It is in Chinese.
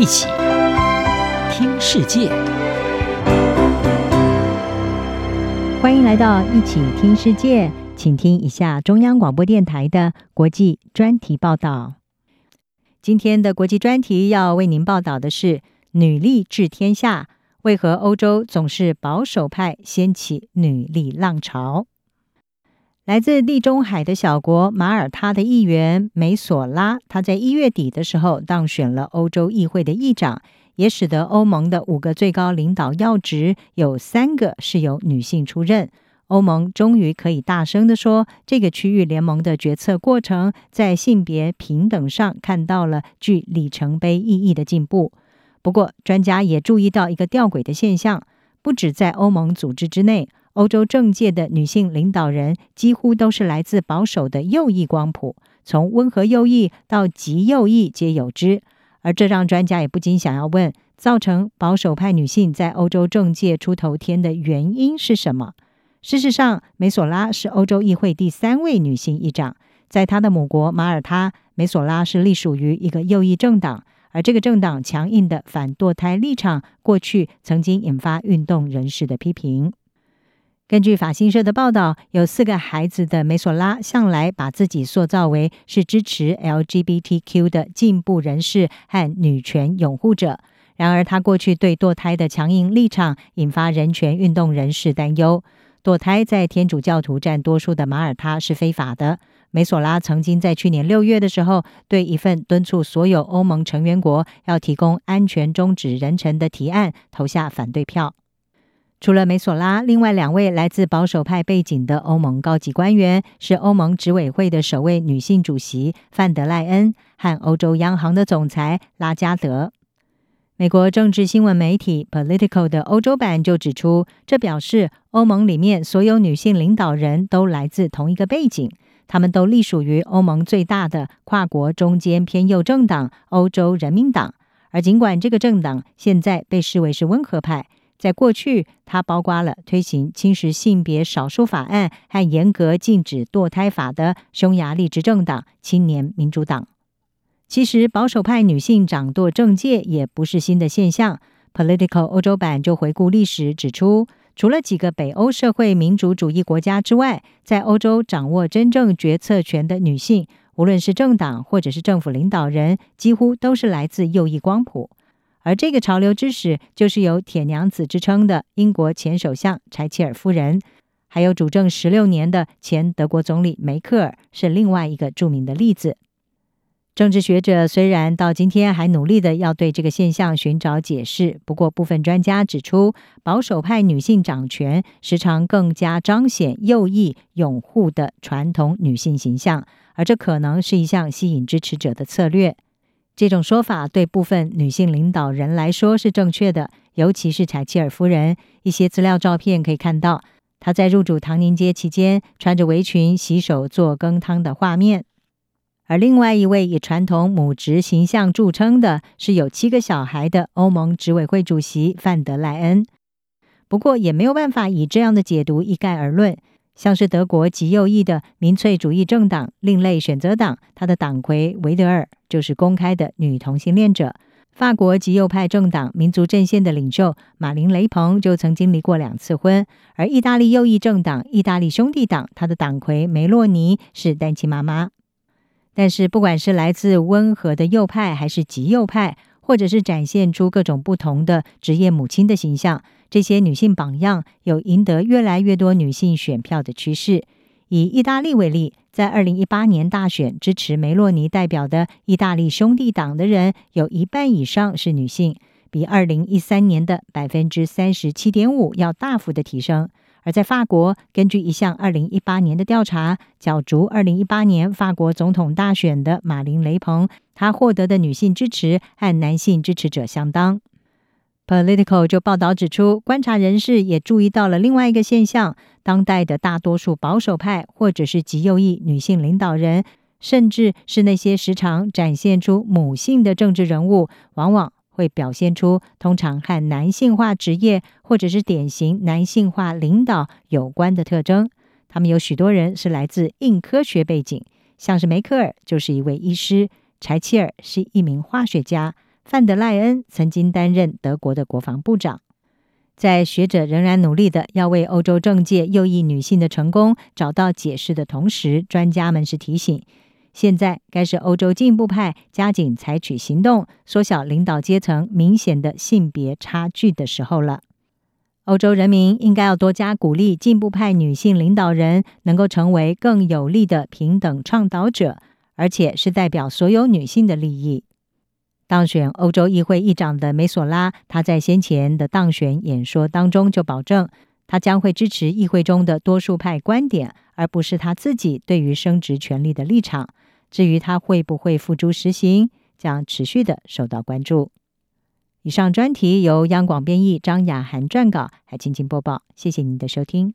一起听世界，欢迎来到一起听世界，请听一下中央广播电台的国际专题报道。今天的国际专题要为您报道的是：女力治天下，为何欧洲总是保守派掀起女力浪潮？来自地中海的小国马耳他的议员梅索拉，他在一月底的时候当选了欧洲议会的议长，也使得欧盟的五个最高领导要职有三个是由女性出任。欧盟终于可以大声地说，这个区域联盟的决策过程在性别平等上看到了具里程碑意义的进步。不过，专家也注意到一个吊诡的现象，不止在欧盟组织之内。欧洲政界的女性领导人几乎都是来自保守的右翼光谱，从温和右翼到极右翼皆有之。而这让专家也不禁想要问：造成保守派女性在欧洲政界出头天的原因是什么？事实上，梅索拉是欧洲议会第三位女性议长，在她的母国马耳他，梅索拉是隶属于一个右翼政党，而这个政党强硬的反堕胎立场，过去曾经引发运动人士的批评。根据法新社的报道，有四个孩子的梅索拉向来把自己塑造为是支持 LGBTQ 的进步人士和女权拥护者。然而，他过去对堕胎的强硬立场引发人权运动人士担忧。堕胎在天主教徒占多数的马耳他是非法的。梅索拉曾经在去年六月的时候，对一份敦促所有欧盟成员国要提供安全终止妊娠的提案投下反对票。除了梅索拉，另外两位来自保守派背景的欧盟高级官员是欧盟执委会的首位女性主席范德赖恩和欧洲央行的总裁拉加德。美国政治新闻媒体 Political 的欧洲版就指出，这表示欧盟里面所有女性领导人都来自同一个背景，他们都隶属于欧盟最大的跨国中间偏右政党欧洲人民党。而尽管这个政党现在被视为是温和派。在过去，它包括了推行侵蚀性别少数法案和严格禁止堕胎法的匈牙利执政党青年民主党。其实，保守派女性掌舵政界也不是新的现象。Political 欧洲版就回顾历史指出，除了几个北欧社会民主主义国家之外，在欧洲掌握真正决策权的女性，无论是政党或者是政府领导人，几乎都是来自右翼光谱。而这个潮流之始，就是有“铁娘子”之称的英国前首相柴契尔夫人，还有主政十六年的前德国总理梅克尔，是另外一个著名的例子。政治学者虽然到今天还努力的要对这个现象寻找解释，不过部分专家指出，保守派女性掌权时常更加彰显右翼拥护的传统女性形象，而这可能是一项吸引支持者的策略。这种说法对部分女性领导人来说是正确的，尤其是柴契尔夫人。一些资料照片可以看到，她在入主唐宁街期间穿着围裙洗手做羹汤的画面。而另外一位以传统母职形象著称的是有七个小孩的欧盟执委会主席范德赖恩。不过，也没有办法以这样的解读一概而论。像是德国极右翼的民粹主义政党另类选择党，他的党魁维德尔就是公开的女同性恋者；法国极右派政党民族阵线的领袖马林雷鹏就曾经离过两次婚；而意大利右翼政党意大利兄弟党，他的党魁梅洛尼是单亲妈妈。但是，不管是来自温和的右派，还是极右派，或者是展现出各种不同的职业母亲的形象。这些女性榜样有赢得越来越多女性选票的趋势。以意大利为例，在二零一八年大选支持梅洛尼代表的意大利兄弟党的人，有一半以上是女性，比二零一三年的百分之三十七点五要大幅的提升。而在法国，根据一项二零一八年的调查，角逐二零一八年法国总统大选的马林雷鹏，他获得的女性支持和男性支持者相当。Political 就报道指出，观察人士也注意到了另外一个现象：当代的大多数保守派或者是极右翼女性领导人，甚至是那些时常展现出母性的政治人物，往往会表现出通常和男性化职业或者是典型男性化领导有关的特征。他们有许多人是来自硬科学背景，像是梅克尔就是一位医师，柴契尔是一名化学家。范德赖恩曾经担任德国的国防部长。在学者仍然努力的要为欧洲政界右翼女性的成功找到解释的同时，专家们是提醒：现在该是欧洲进步派加紧采取行动，缩小领导阶层明显的性别差距的时候了。欧洲人民应该要多加鼓励进步派女性领导人能够成为更有力的平等倡导者，而且是代表所有女性的利益。当选欧洲议会议长的梅索拉，她在先前的当选演说当中就保证，她将会支持议会中的多数派观点，而不是她自己对于生殖权利的立场。至于她会不会付诸实行，将持续的受到关注。以上专题由央广编译，张雅涵撰稿，还请播报。谢谢您的收听。